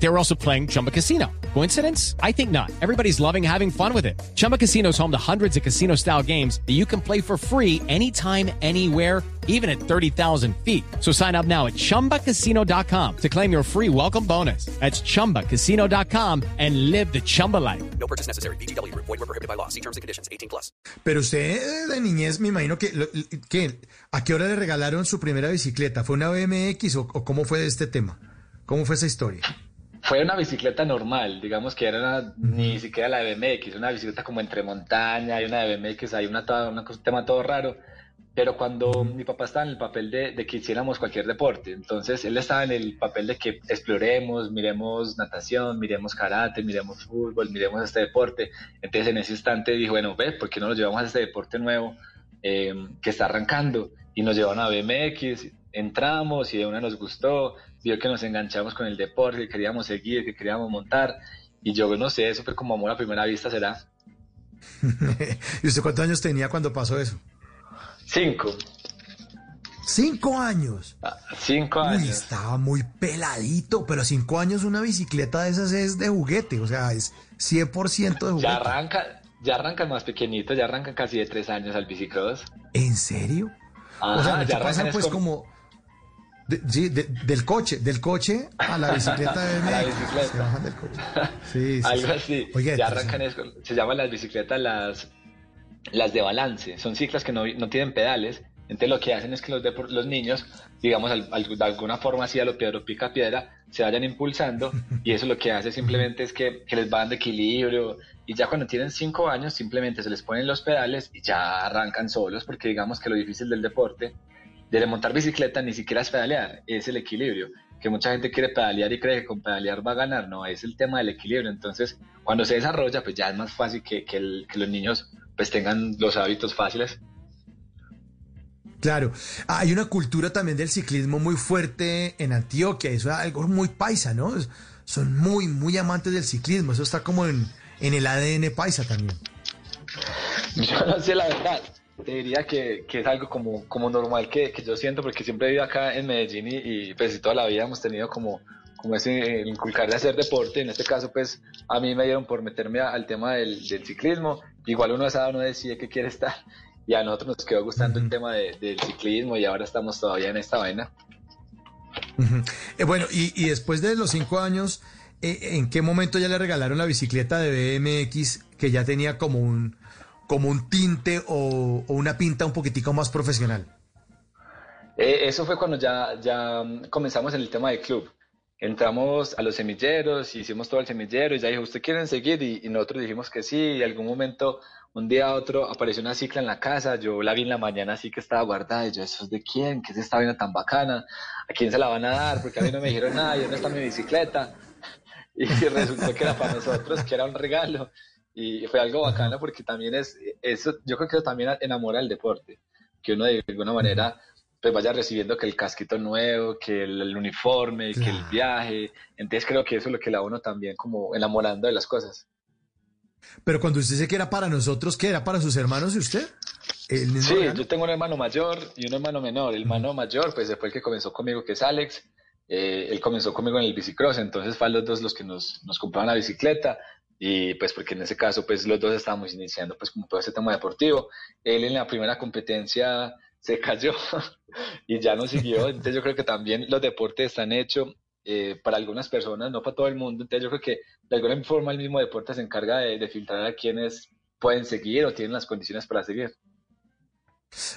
They were also playing Chumba Casino. Coincidence? I think not. Everybody's loving having fun with it. Chumba Casino is home to hundreds of casino style games that you can play for free anytime, anywhere, even at 30,000 feet. So sign up now at chumbacasino.com to claim your free welcome bonus. That's chumbacasino.com and live the Chumba life. No purchase necessary. BGW. Void were prohibited by law. See terms and conditions. 18 plus. Pero usted de niñez, me imagino que, que ¿a qué hora le regalaron su primera bicicleta? ¿Fue una BMX o, o cómo fue este tema? ¿Cómo fue esa historia? Fue una bicicleta normal, digamos que era una- ni siquiera la de BMX, una bicicleta como entre montaña y una de BMX, hay una, una un tema todo raro. Pero cuando mi papá estaba en el papel de, de que hiciéramos cualquier deporte, entonces él estaba en el papel de que exploremos, miremos natación, miremos karate, miremos fútbol, miremos este deporte. Entonces en ese instante dijo, bueno, ve, ¿por qué no nos llevamos a este deporte nuevo eh, que está arrancando? Y nos llevaron a BMX, entramos y de una nos gustó, vio que nos enganchamos con el deporte, que queríamos seguir, que queríamos montar. Y yo no sé, eso fue como amor a primera vista, será. ¿Y usted cuántos años tenía cuando pasó eso? Cinco. Cinco años. Ah, Cinco Uy, años. estaba muy peladito, pero cinco años una bicicleta de esas es de juguete, o sea, es 100% de juguete. Ya arranca, ya arrancan más pequeñitos, ya arrancan casi de tres años al bicicross. ¿En serio? o Ajá, sea, ¿no te ya arrancan es pues como... de- sí, de- del coche, del coche a la bicicleta de A la bicicleta. Se bajan del coche. Sí, sí, Algo sí. así. Oiga, ya arrancan, es con- se llaman las bicicletas las, las de balance. Son ciclas que no, no tienen pedales. Entonces lo que hacen es que los, los niños, digamos, al- al- de alguna forma así a lo piedra pica piedra, se vayan impulsando y eso lo que hace simplemente es que, que les va dando equilibrio y ya cuando tienen cinco años simplemente se les ponen los pedales y ya arrancan solos porque digamos que lo difícil del deporte de montar bicicleta ni siquiera es pedalear, es el equilibrio. Que mucha gente quiere pedalear y cree que con pedalear va a ganar, no, es el tema del equilibrio. Entonces, cuando se desarrolla, pues ya es más fácil que, que el- que los niños pues tengan los hábitos fáciles. Claro, Ah, hay una cultura también del ciclismo muy fuerte en Antioquia, eso es algo muy paisa, ¿no? Son muy, muy amantes del ciclismo, eso está como en, en el ADN paisa también. Yo no sé la verdad. Te diría que, que es algo como, como normal que, que yo siento porque siempre he vivido acá en Medellín y, y, pues toda la vida hemos tenido como, como ese eh, inculcar de hacer deporte. En este caso pues a mí me dieron por meterme a- al tema del, del ciclismo. Igual uno a uno decide que quiere estar y a nosotros nos quedó gustando el tema de- del ciclismo y ahora estamos todavía en esta vaina. Eh, bueno, y, y después de los cinco años, eh, ¿en qué momento ya le regalaron la bicicleta de BMX que ya tenía como un, como un tinte o, una pinta un poquitico más profesional? Eh, eso fue cuando ya, ya comenzamos en el tema del club. Entramos a los semilleros, hicimos todo el semillero y ya dijo, ¿usted quieren seguir? Y, nosotros dijimos que sí. Y algún momento, un día a otro, apareció una cicla en la casa. Yo la vi en la mañana así que estaba guardada. Y yo, ¿eso es de quién? ¿Qué es esta vaina tan bacana? ¿A quién se la van a dar? Porque a mí no me dijeron nada. ¿Y dónde está mi bicicleta? Y resultó que era para nosotros, que era un regalo. Y fue algo bacano porque también es, eso, yo creo que eso también enamora el deporte. Que uno de alguna manera pues vaya recibiendo que el casquito nuevo, que el, el uniforme, que el viaje. Entonces creo que eso es lo que la uno también como enamorando de las cosas. Pero cuando usted dice que era para nosotros, ¿qué era para sus hermanos y usted? ¿El mismo Sí, yo tengo un hermano mayor y un hermano menor. El hermano mayor, pues fue el que comenzó conmigo, que es Alex. Eh, él comenzó conmigo en el bicicross, entonces fue a los dos los que nos, nos compraban la bicicleta. Y pues porque en ese caso, pues los dos estábamos iniciando pues como todo ese tema deportivo. Él en la primera competencia se cayó y ya no siguió. Entonces yo creo que también los deportes están hechos eh, para algunas personas, no para todo el mundo. Entonces yo creo que de alguna forma el mismo deporte se encarga de, de filtrar a quienes pueden seguir o tienen las condiciones para seguir.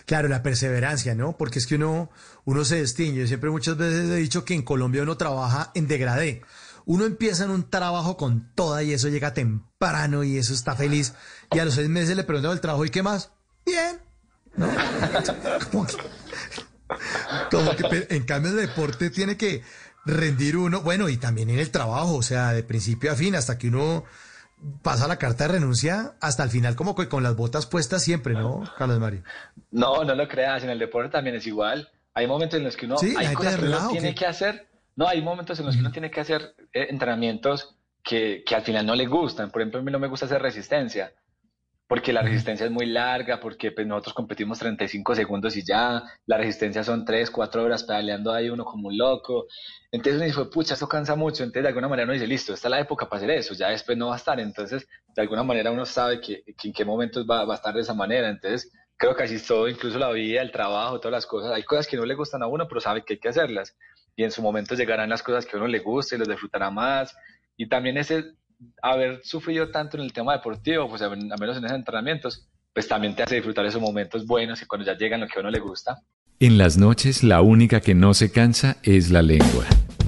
Claro, la perseverancia, ¿no? Porque es que uno, uno se distingue. Yo siempre muchas veces he dicho que en Colombia uno trabaja en degradé. Uno empieza en un trabajo con toda y eso llega temprano y eso está feliz. Y a los seis meses le preguntan el trabajo y qué más. Bien. ¿No? Como que, como que, pero en cambio el deporte tiene que rendir uno, bueno, y también en el trabajo, o sea, de principio a fin, hasta que uno pasa la carta de renuncia, hasta el final como que con las botas puestas siempre, ¿no, Carlos Mario? No, no lo creas, en el deporte también es igual. Hay momentos en los que uno, Sí, la hay gente cosas de que uno relajo, tiene que hacer. No, hay momentos en los que uno tiene que hacer eh, entrenamientos que, que al final no le gustan. Por ejemplo, a mí no me gusta hacer resistencia. porque la resistencia es muy larga, porque pues, nosotros competimos 35 segundos y ya, la resistencia son 3, 4 horas pedaleando ahí uno como un loco. Entonces uno dice, pucha, esto cansa mucho. Entonces de alguna manera uno dice, listo, esta es la época para hacer eso, ya después no va a estar. Entonces de alguna manera uno sabe que, en qué momentos va, va, a estar de esa manera. Entonces creo que así es todo, incluso la vida, el trabajo, todas las cosas. Hay cosas que no le gustan a uno, pero sabe que hay que hacerlas. Y en su momento llegarán las cosas que a uno le guste y los disfrutará más. Y también ese haber sufrido tanto en el tema deportivo, pues a menos en esos entrenamientos, pues también te hace disfrutar esos momentos buenos y cuando ya llegan lo que a uno le gusta. En las noches la única que no se cansa es la lengua.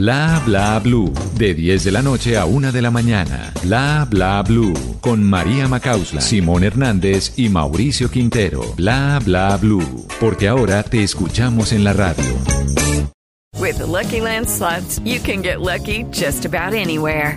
Bla Bla Blue. De 10 de la noche a 1 de la mañana. Bla Bla Blue. Con María Macausla, Simón Hernández y Mauricio Quintero. Bla Bla Blue. Porque ahora te escuchamos en la radio. With the Lucky Land slots, you can get lucky just about anywhere.